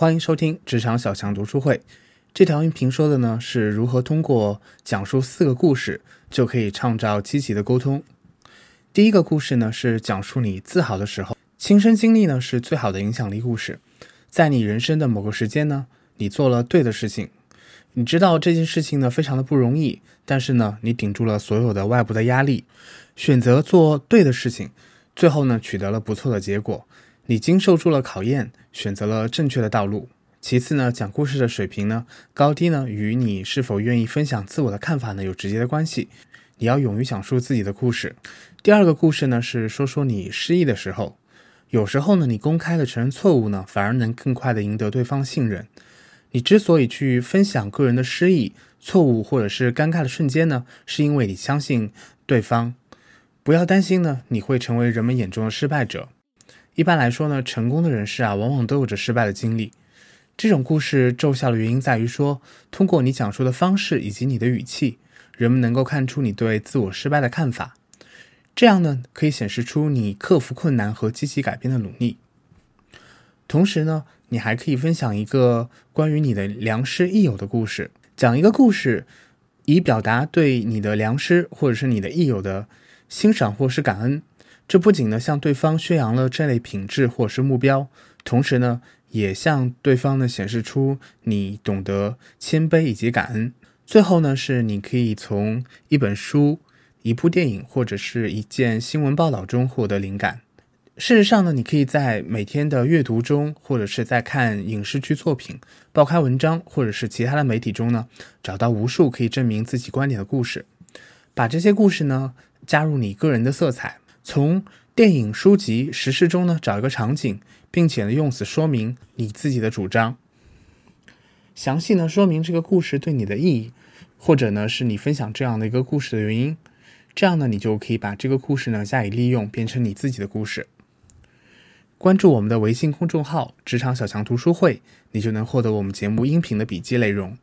欢迎收听职场小强读书会。这条音频说的呢是如何通过讲述四个故事就可以创造积极的沟通。第一个故事呢是讲述你自豪的时候，亲身经历呢是最好的影响力故事。在你人生的某个时间呢，你做了对的事情，你知道这件事情呢非常的不容易，但是呢你顶住了所有的外部的压力，选择做对的事情，最后呢取得了不错的结果。你经受住了考验，选择了正确的道路。其次呢，讲故事的水平呢高低呢，与你是否愿意分享自我的看法呢有直接的关系。你要勇于讲述自己的故事。第二个故事呢是说说你失意的时候，有时候呢你公开的承认错误呢，反而能更快的赢得对方信任。你之所以去分享个人的失意、错误或者是尴尬的瞬间呢，是因为你相信对方。不要担心呢，你会成为人们眼中的失败者。一般来说呢，成功的人士啊，往往都有着失败的经历。这种故事奏效的原因在于说，通过你讲述的方式以及你的语气，人们能够看出你对自我失败的看法。这样呢，可以显示出你克服困难和积极改变的努力。同时呢，你还可以分享一个关于你的良师益友的故事，讲一个故事，以表达对你的良师或者是你的益友的欣赏或是感恩。这不仅呢向对方宣扬了这类品质或是目标，同时呢也向对方呢显示出你懂得谦卑以及感恩。最后呢是你可以从一本书、一部电影或者是一件新闻报道中获得灵感。事实上呢，你可以在每天的阅读中，或者是在看影视剧作品、报刊文章或者是其他的媒体中呢，找到无数可以证明自己观点的故事。把这些故事呢加入你个人的色彩。从电影、书籍、实事中呢找一个场景，并且呢用此说明你自己的主张，详细呢说明这个故事对你的意义，或者呢是你分享这样的一个故事的原因，这样呢你就可以把这个故事呢加以利用，变成你自己的故事。关注我们的微信公众号“职场小强读书会”，你就能获得我们节目音频的笔记内容。